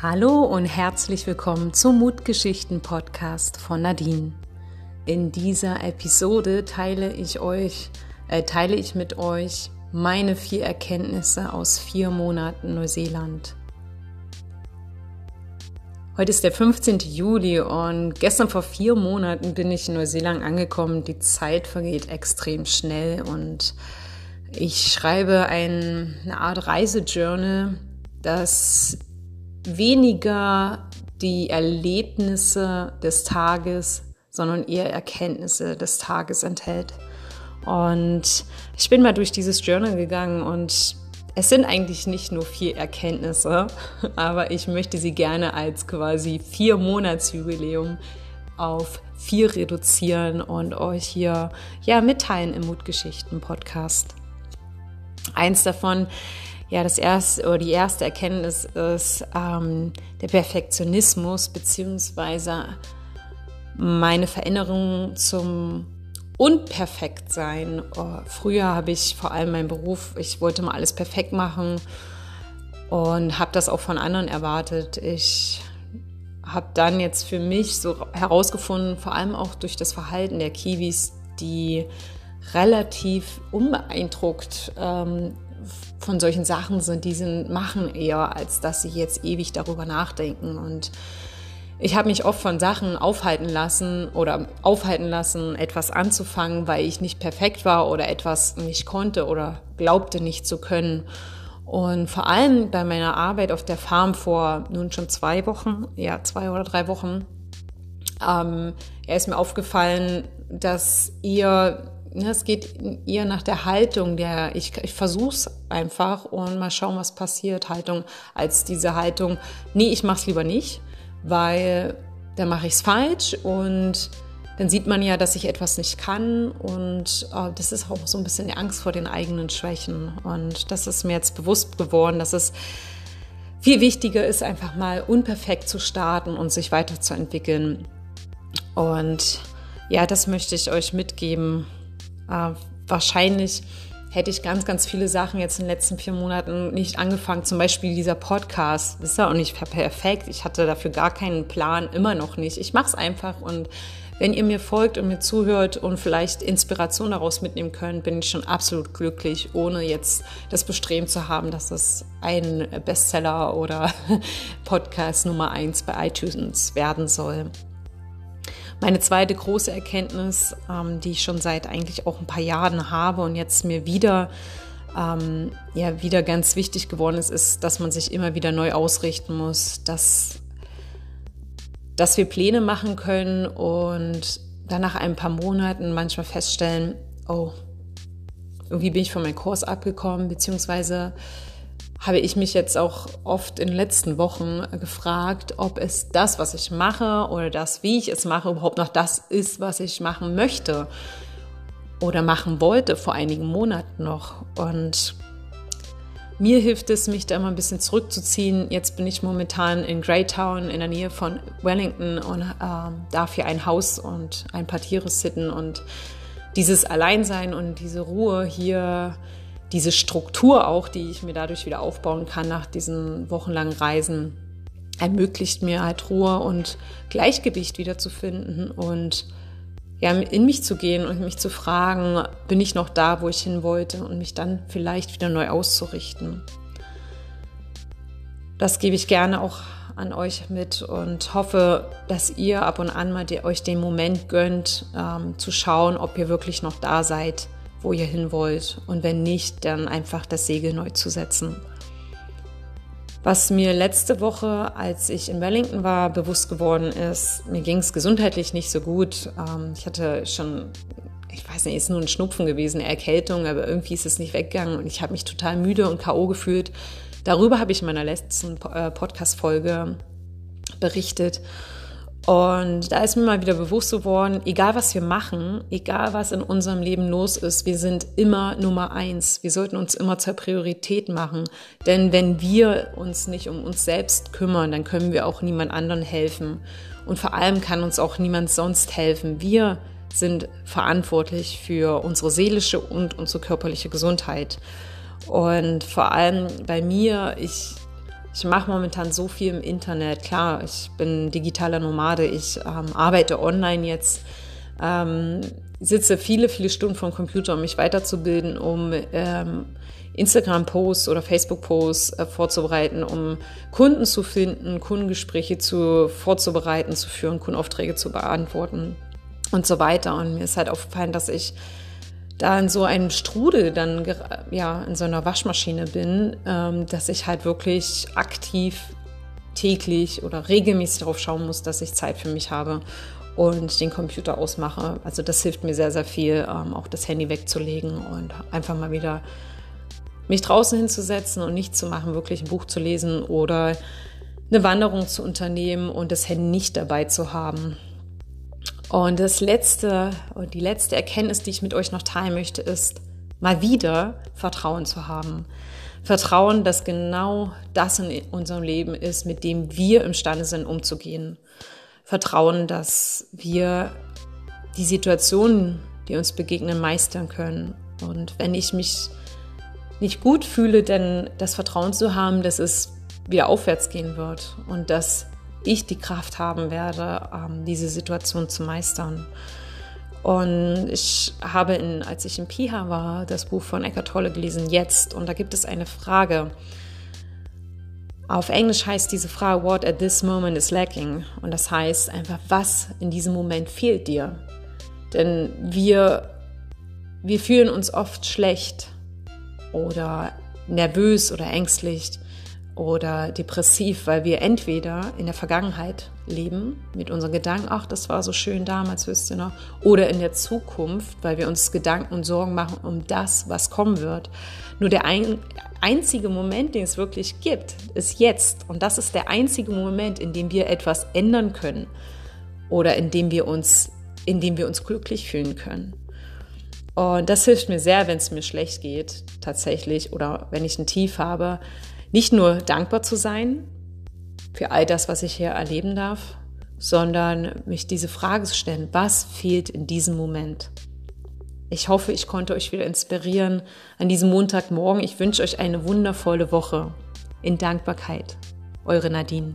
Hallo und herzlich willkommen zum Mutgeschichten-Podcast von Nadine. In dieser Episode teile ich euch, äh, teile ich mit euch meine vier Erkenntnisse aus vier Monaten Neuseeland. Heute ist der 15. Juli und gestern vor vier Monaten bin ich in Neuseeland angekommen. Die Zeit vergeht extrem schnell und ich schreibe ein, eine Art Reisejournal, das weniger die Erlebnisse des Tages, sondern eher Erkenntnisse des Tages enthält. Und ich bin mal durch dieses Journal gegangen und es sind eigentlich nicht nur vier Erkenntnisse, aber ich möchte sie gerne als quasi vier Monatsjubiläum auf vier reduzieren und euch hier ja mitteilen im Mutgeschichten Podcast. Eins davon ja, das erste oder die erste Erkenntnis ist ähm, der Perfektionismus beziehungsweise meine Veränderung zum Unperfektsein. Oh, früher habe ich vor allem meinen Beruf, ich wollte mal alles perfekt machen und habe das auch von anderen erwartet. Ich habe dann jetzt für mich so herausgefunden, vor allem auch durch das Verhalten der Kiwis, die relativ unbeeindruckt ähm, von solchen Sachen sind, die sind, machen eher, als dass sie jetzt ewig darüber nachdenken. Und ich habe mich oft von Sachen aufhalten lassen oder aufhalten lassen, etwas anzufangen, weil ich nicht perfekt war oder etwas nicht konnte oder glaubte nicht zu können. Und vor allem bei meiner Arbeit auf der Farm vor nun schon zwei Wochen, ja, zwei oder drei Wochen, ähm, er ist mir aufgefallen, dass ihr es geht eher nach der Haltung, der ich, ich versuche es einfach und mal schauen, was passiert, Haltung, als diese Haltung, nee, ich mache es lieber nicht, weil dann mache ich es falsch und dann sieht man ja, dass ich etwas nicht kann und äh, das ist auch so ein bisschen die Angst vor den eigenen Schwächen und das ist mir jetzt bewusst geworden, dass es viel wichtiger ist, einfach mal unperfekt zu starten und sich weiterzuentwickeln. Und ja, das möchte ich euch mitgeben äh, wahrscheinlich hätte ich ganz, ganz viele Sachen jetzt in den letzten vier Monaten nicht angefangen. Zum Beispiel dieser Podcast ist ja auch nicht perfekt. Ich hatte dafür gar keinen Plan, immer noch nicht. Ich mache es einfach und wenn ihr mir folgt und mir zuhört und vielleicht Inspiration daraus mitnehmen könnt, bin ich schon absolut glücklich, ohne jetzt das Bestreben zu haben, dass es ein Bestseller oder Podcast Nummer eins bei iTunes werden soll. Meine zweite große Erkenntnis, ähm, die ich schon seit eigentlich auch ein paar Jahren habe und jetzt mir wieder ähm, ja wieder ganz wichtig geworden ist, ist, dass man sich immer wieder neu ausrichten muss, dass, dass wir Pläne machen können und dann nach ein paar Monaten manchmal feststellen, oh, irgendwie bin ich von meinem Kurs abgekommen, beziehungsweise habe ich mich jetzt auch oft in den letzten Wochen gefragt, ob es das, was ich mache oder das, wie ich es mache, überhaupt noch das ist, was ich machen möchte oder machen wollte vor einigen Monaten noch. Und mir hilft es, mich da immer ein bisschen zurückzuziehen. Jetzt bin ich momentan in Greytown in der Nähe von Wellington und äh, darf hier ein Haus und ein paar Tiere sitten und dieses Alleinsein und diese Ruhe hier diese Struktur auch, die ich mir dadurch wieder aufbauen kann nach diesen wochenlangen Reisen, ermöglicht mir halt Ruhe und Gleichgewicht wiederzufinden und ja, in mich zu gehen und mich zu fragen, bin ich noch da, wo ich hin wollte und mich dann vielleicht wieder neu auszurichten. Das gebe ich gerne auch an euch mit und hoffe, dass ihr ab und an mal die, euch den Moment gönnt, ähm, zu schauen, ob ihr wirklich noch da seid, wo ihr hin wollt und wenn nicht, dann einfach das Segel neu zu setzen. Was mir letzte Woche, als ich in Wellington war, bewusst geworden ist, mir ging es gesundheitlich nicht so gut. Ähm, ich hatte schon, ich weiß nicht, ist nur ein Schnupfen gewesen, eine Erkältung, aber irgendwie ist es nicht weggegangen und ich habe mich total müde und KO gefühlt. Darüber habe ich in meiner letzten äh, Podcast-Folge berichtet. Und da ist mir mal wieder bewusst geworden, egal was wir machen, egal was in unserem Leben los ist, wir sind immer Nummer eins. Wir sollten uns immer zur Priorität machen. Denn wenn wir uns nicht um uns selbst kümmern, dann können wir auch niemand anderen helfen. Und vor allem kann uns auch niemand sonst helfen. Wir sind verantwortlich für unsere seelische und unsere körperliche Gesundheit. Und vor allem bei mir, ich Ich mache momentan so viel im Internet. Klar, ich bin digitaler Nomade, ich ähm, arbeite online jetzt, ähm, sitze viele, viele Stunden vor dem Computer, um mich weiterzubilden, um ähm, Instagram-Posts oder Facebook-Posts äh, vorzubereiten, um Kunden zu finden, Kundengespräche zu, vorzubereiten, zu führen, Kundenaufträge zu beantworten und so weiter. Und mir ist halt aufgefallen, dass ich da in so einem Strudel dann ja in so einer Waschmaschine bin, ähm, dass ich halt wirklich aktiv täglich oder regelmäßig darauf schauen muss, dass ich Zeit für mich habe und den Computer ausmache. Also das hilft mir sehr, sehr viel, ähm, auch das Handy wegzulegen und einfach mal wieder mich draußen hinzusetzen und nichts zu machen, wirklich ein Buch zu lesen oder eine Wanderung zu unternehmen und das Handy nicht dabei zu haben. Und das letzte, die letzte Erkenntnis, die ich mit euch noch teilen möchte, ist, mal wieder Vertrauen zu haben. Vertrauen, dass genau das in unserem Leben ist, mit dem wir imstande sind, umzugehen. Vertrauen, dass wir die Situationen, die uns begegnen, meistern können. Und wenn ich mich nicht gut fühle, denn das Vertrauen zu haben, dass es wieder aufwärts gehen wird und dass ich die Kraft haben werde, ähm, diese Situation zu meistern. Und ich habe, in, als ich in Piha war, das Buch von Eckhart Tolle gelesen, Jetzt. Und da gibt es eine Frage. Auf Englisch heißt diese Frage, What at this moment is lacking? Und das heißt einfach, was in diesem Moment fehlt dir? Denn wir, wir fühlen uns oft schlecht oder nervös oder ängstlich oder depressiv, weil wir entweder in der Vergangenheit leben mit unseren Gedanken, ach, das war so schön damals, wisst ihr noch, oder in der Zukunft, weil wir uns Gedanken und Sorgen machen um das, was kommen wird. Nur der ein, einzige Moment, den es wirklich gibt, ist jetzt. Und das ist der einzige Moment, in dem wir etwas ändern können oder in dem wir uns, in dem wir uns glücklich fühlen können. Und das hilft mir sehr, wenn es mir schlecht geht, tatsächlich, oder wenn ich ein Tief habe, nicht nur dankbar zu sein für all das, was ich hier erleben darf, sondern mich diese Frage zu stellen, was fehlt in diesem Moment? Ich hoffe, ich konnte euch wieder inspirieren an diesem Montagmorgen. Ich wünsche euch eine wundervolle Woche in Dankbarkeit. Eure Nadine.